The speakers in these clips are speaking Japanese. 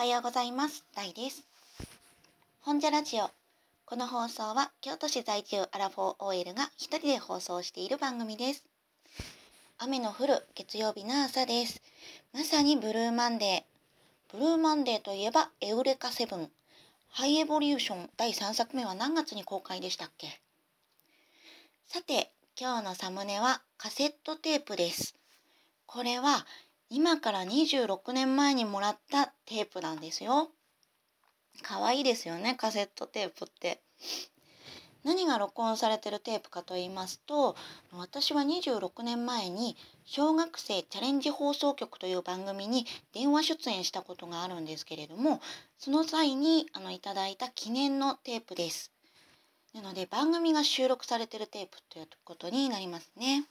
はようございます。大です。本社ラジオ。この放送は京都市在住アラフォー OL が一人で放送している番組です。雨の降る月曜日の朝です。まさにブルーマンデー。ブルーマンデーといえばエウレカセブン。ハイエボリューション第3作目は何月に公開でしたっけ？さて、今日のサムネはカセットテープです。これは今から26年前にもらったテープなんですよ。可愛いですよね、カセットテープって。何が録音されてるテープかと言いますと、私は26年前に小学生チャレンジ放送局という番組に電話出演したことがあるんですけれども、その際にあのいただいた記念のテープです。なので番組が収録されてるテープということになりますね。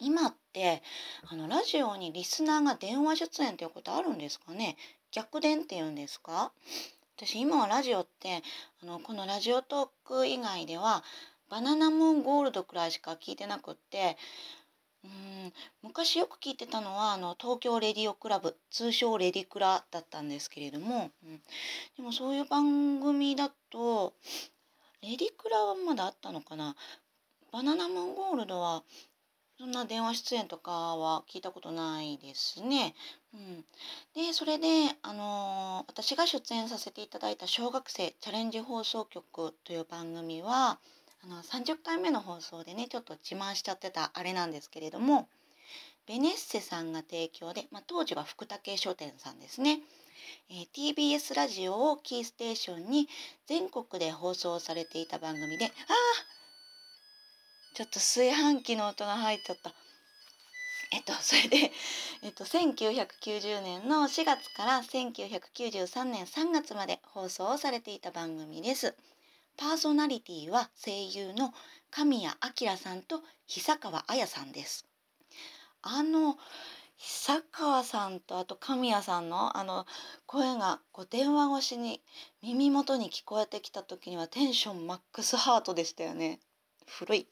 今ってあのラジオにリスナーが電話出演っていうことあるんですかね？逆電って言うんですか？私今はラジオってあのこのラジオトーク以外ではバナナムーンゴールドくらいしか聞いてなくってうん昔よく聞いてたのはあの東京レディオクラブ通称レディクラだったんですけれども、うん、でもそういう番組だとレディクラはまだあったのかな？バナナムーンゴールドはそんな電話出演とかは聞いたことないですね。うん、でそれで、あのー、私が出演させていただいた小学生チャレンジ放送局という番組はあの30回目の放送でねちょっと自慢しちゃってたあれなんですけれどもベネッセさんが提供で、まあ、当時は福武書店さんですね。えー、TBS ラジオをキーステーションに全国で放送されていた番組でああちょっと炊飯器の音が入っちゃった。えっと、それで、えっと、1990年の4月から1993年3月まで放送されていた番組です。パーソナリティは声優の神谷明さんと久川綾さんです。あの、久川さんとあと神谷さんのあの声がこう電話越しに耳元に聞こえてきた時にはテンションマックスハートでしたよね。古い。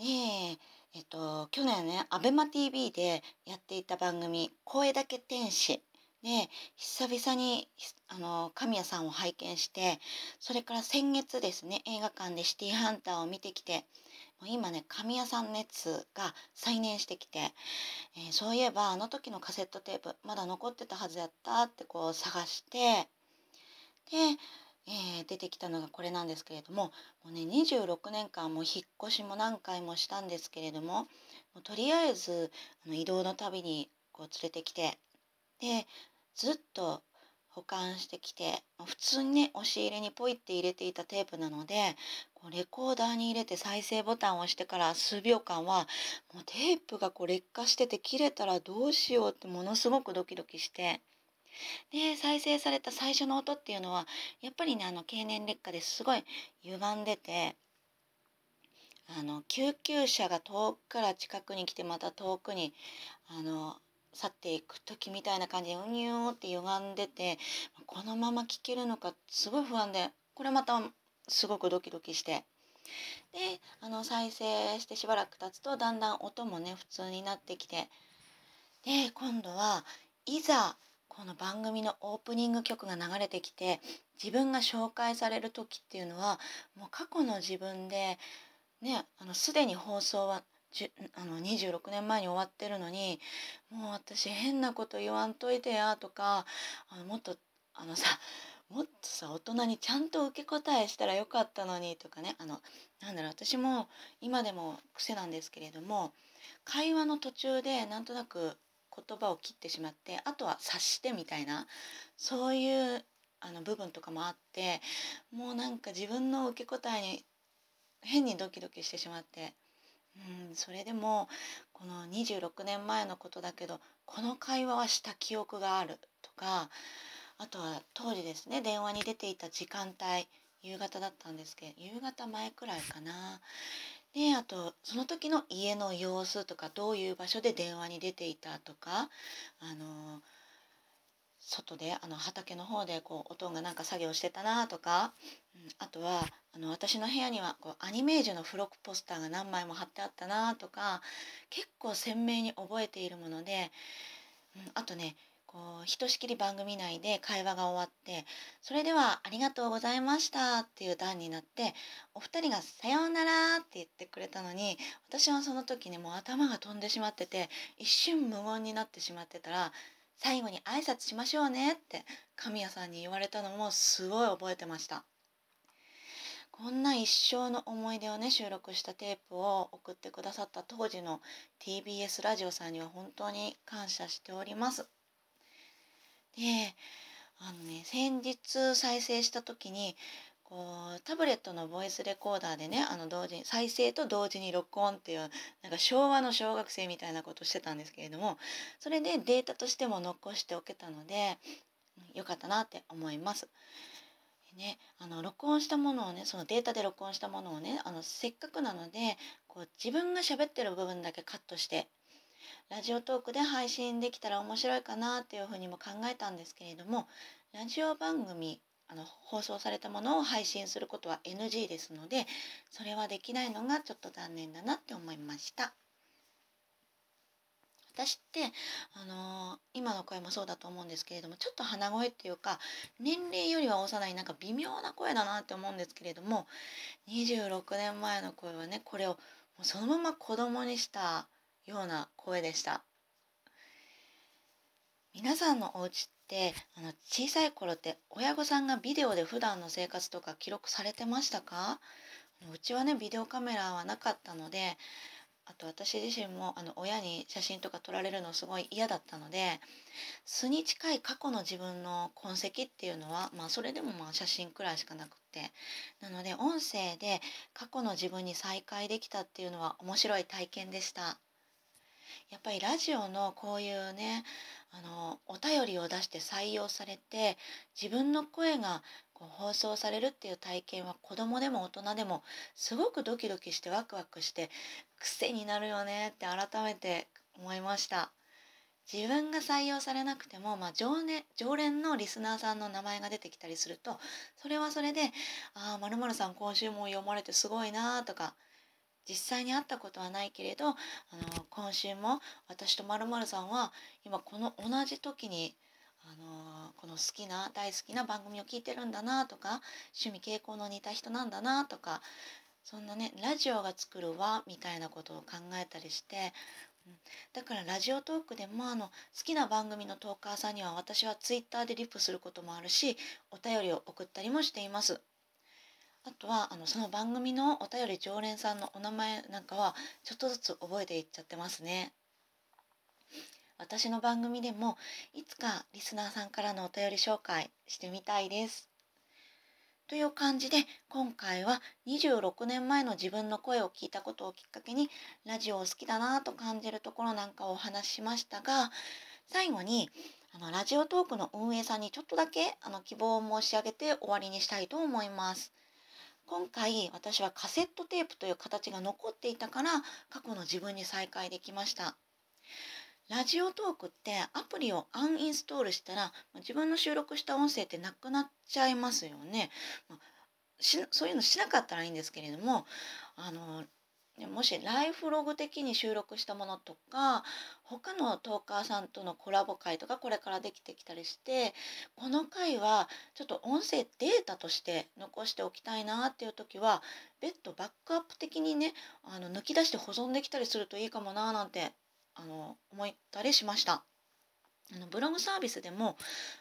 ねえ、っと、去年ね、アベマ t v でやっていた番組、声だけ天使。で、久々に、あの、神谷さんを拝見して、それから先月ですね、映画館でシティーハンターを見てきて、もう今ね、神谷さん熱が再燃してきて、えー、そういえばあの時のカセットテープ、まだ残ってたはずやったってこう探して、で、えー、出てきたのがこれなんですけれどももうね26年間も引っ越しも何回もしたんですけれどももうとりあえずあの移動のたびにこう連れてきてでずっと保管してきて普通にね押し入れにポイって入れていたテープなのでこうレコーダーに入れて再生ボタンを押してから数秒間はもうテープがこう劣化してて切れたらどうしようってものすごくドキドキしてで再生された最初の音っていうのはやっぱりねあの経年劣化ですごい歪んでてあの救急車が遠くから近くに来てまた遠くにあの去っていく時みたいな感じでうにゅーって歪んでてこのまま聴けるのかすごい不安でこれまたすごくドキドキして。であの再生してしばらく経つとだんだん音もね普通になってきてで今度はいざこの番組のオープニング曲が流れてきて自分が紹介される時っていうのはもう過去の自分でねあのすでに放送はあの26年前に終わってるのにもう私変なこと言わんといてやとかあのもっとあのさもっとさ大人にちゃんと受け答えしたらよかったのにとかねあのなんだろう私も今でも癖なんですけれども会話の途中でなんとなく言葉を切ってしまってあとは察してみたいなそういうあの部分とかもあってもうなんか自分の受け答えに変にドキドキしてしまって、うん、それでもこの26年前のことだけどこの会話はした記憶があるとかあとは当時ですね電話に出ていた時間帯夕方だったんですけど夕方前くらいかな。であとその時の家の様子とかどういう場所で電話に出ていたとかあの外であの畑の方でこうおとんがなんか作業してたなとか、うん、あとはあの私の部屋にはこうアニメージュの付録ポスターが何枚も貼ってあったなとか結構鮮明に覚えているもので、うん、あとねこうひとしきり番組内で会話が終わってそれではありがとうございましたっていう段になってお二人がさようならって言ってくれたのに私はその時にもう頭が飛んでしまってて一瞬無言になってしまってたら最後に挨拶しましょうねって神谷さんに言われたのもすごい覚えてました。こんな一生の思い出をね収録したテープを送ってくださった当時の TBS ラジオさんには本当に感謝しております。であのね先日再生した時にこうタブレットのボイスレコーダーでねあの同時に再生と同時に録音っていうなんか昭和の小学生みたいなことをしてたんですけれどもそれでデータとしても残しておけたのでよかったなって思います。ね、あの録音したものをねそのデータで録音したものをねあのせっかくなのでこう自分が喋ってる部分だけカットしてラジオトークで配信できたら面白いかなっていうふうにも考えたんですけれどもラジオ番組あの放送されたものを配信することは NG ですのでそれはできないのがちょっと残念だなって思いました。私ってあのー、今の声もそうだと思うんですけれどもちょっと鼻声っていうか年齢よりは幼いなんか微妙な声だなって思うんですけれども26年前の声はねこれをもうそのまま子供にしたような声でした皆さんのお家ってあの小さい頃って親御さんがビデオで普段の生活とか記録されてましたか？うちはねビデオカメラはなかったのであと私自身もあの親に写真とか撮られるのすごい嫌だったので素に近い過去の自分の痕跡っていうのはまあそれでもまあ写真くらいしかなくってなので音声で過去の自分に再会できたっていうのは面白い体験でした。やっぱりラジオのこういうねあのお便りを出して採用されて自分の声がこう放送されるっていう体験は子供でも大人でもすごくドキドキしてワクワクして癖になるよねって改めて思いました。自分が採用されなくても、まあ、常連常連のリスナーさんの名前が出てきたりするとそれはそれで「ああまるさん今週も読まれてすごいな」とか実際に会ったことはないけれどあの今週も私とまるさんは今この同じ時にあのこの好きな大好きな番組を聞いてるんだなとか趣味傾向の似た人なんだなとかそんなねラジオが作る輪みたいなことを考えたりして、だからラジオトークでもあの好きな番組のトーカーさんには私はツイッターでリップすることもあるしお便りを送ったりもしています。あとはあのその番組のお便り常連さんのお名前なんかはちょっとずつ覚えていっちゃってますね。私の番組でもいつかリスナーさんからのお便り紹介してみたいです。という感じで今回は26年前の自分の声を聞いたことをきっかけにラジオを好きだなと感じるところなんかをお話ししましたが最後にあのラジオトークの運営さんにちょっとだけあの希望を申し上げて終わりにしたいと思います。今回私はカセットテープという形が残っていたから過去の自分に再会できました。ラジオトークってアプリをアンインストールしたら自分の収録した音声ってなくなっちゃいますよね。まあ、そういうのしなかったらいいんですけれどもあのもしライフログ的に収録したものとか他のトーカーさんとのコラボ会とかこれからできてきたりしてこの回はちょっと音声データとして残しておきたいなっていう時は別途バックアップ的にねあの抜き出して保存できたりするといいかもななんてあの思ったりしました。あのブログサービスでも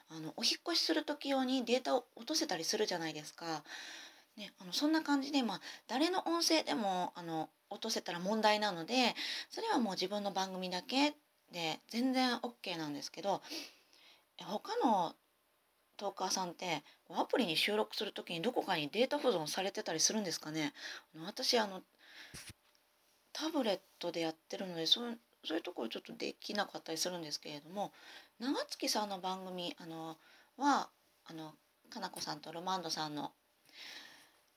あのお引越しする時用にデータを落とせたりするじゃないですか。ね、あのそんな感じで、まあ、誰の音声でもあの落とせたら問題なのでそれはもう自分の番組だけで全然 OK なんですけど他のトーカーさんってアプリに収録する時にどこかにデータ保存されてたりするんですかね？私あのタブレットでやってるのでそうそういうところちょっとできなかったりするんですけれども長月さんの番組あのはあのかなこさんとロマンドさんの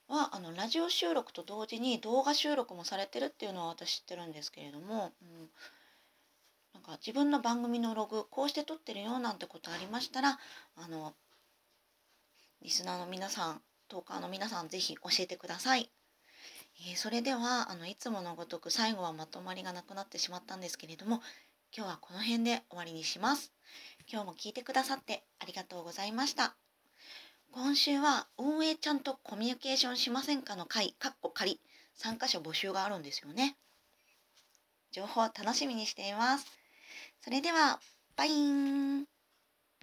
はあのラジオ収録と同時に動画収録もされてるっていうのは私知ってるんですけれども、うん、なんか自分の番組のログこうして撮ってるよなんてことありましたらあのリスナーの皆さんトーカーの皆さん是非教えてください。えー、それではあのいつものごとく最後はまとまりがなくなってしまったんですけれども今日はこの辺で終わりにします。今日も聞いてくださってありがとうございました。今週は運営ちゃんとコミュニケーションしませんかの会、かっこ仮、参加者募集があるんですよね。情報楽しみにしています。それでは、バイン